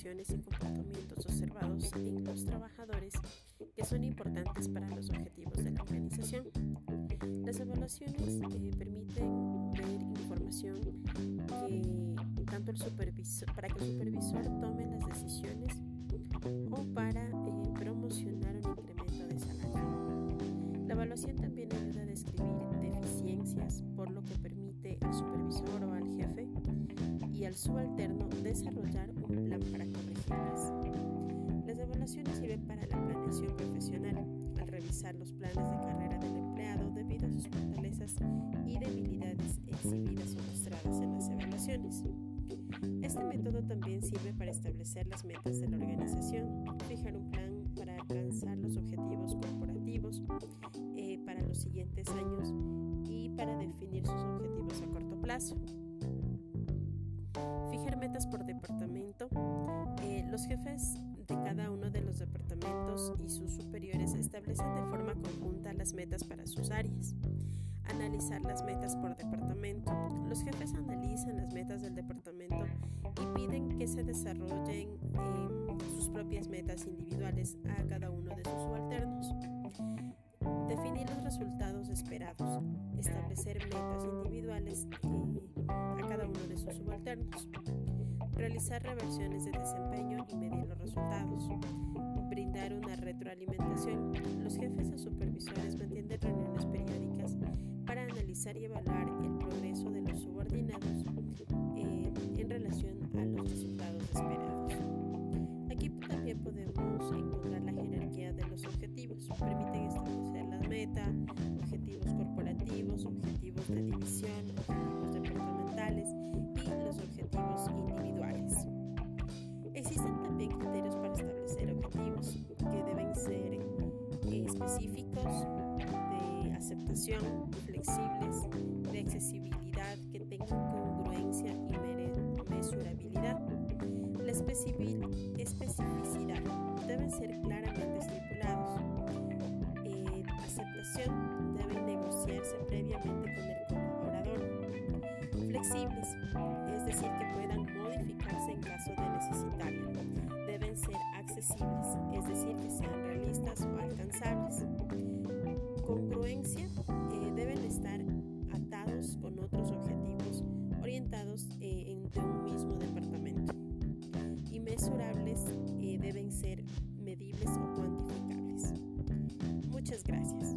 acciones y comportamientos observados en los trabajadores que son importantes para los objetivos de la organización. Las evaluaciones eh, permiten ver información que tanto el supervisor, para que el supervisor tome las decisiones o para eh, promocionar un incremento de salario. La evaluación también ayuda a describir al subalterno desarrollar un plan para corregirlas. Las evaluaciones sirven para la planeación profesional, al revisar los planes de carrera del empleado debido a sus fortalezas y debilidades exhibidas o mostradas en las evaluaciones. Este método también sirve para establecer las metas de la organización, fijar un plan para alcanzar los objetivos corporativos eh, para los siguientes años y para definir sus objetivos a corto plazo. Metas por departamento. Eh, los jefes de cada uno de los departamentos y sus superiores establecen de forma conjunta las metas para sus áreas analizar las metas por departamento. Los jefes analizan las metas del departamento y piden que se desarrollen eh, sus propias metas individuales a cada uno de sus subalternos. Definir los resultados esperados, establecer metas individuales eh, a cada uno de sus subalternos, realizar reversiones de desempeño y medir los resultados, brindar una retroalimentación. Los jefes o supervisores mantienen reuniones periódicas para analizar y evaluar el progreso de los subordinados eh, en relación a los resultados esperados. Aquí también podemos encontrar la jerarquía de los objetivos. Permiten establecer la meta, objetivos corporativos, objetivos de división, aceptación, flexibles, de accesibilidad, que tengan congruencia y mesurabilidad. La especificidad deben ser claramente estipulados. Eh, aceptación debe negociarse previamente con el colaborador. Flexibles, es decir, que puedan modificarse en caso de necesitarlo. Deben ser accesibles, es decir, que sean realistas o alcanzables. Eh, deben estar atados con otros objetivos orientados eh, en un mismo departamento. Y mesurables eh, deben ser medibles o cuantificables. Muchas gracias.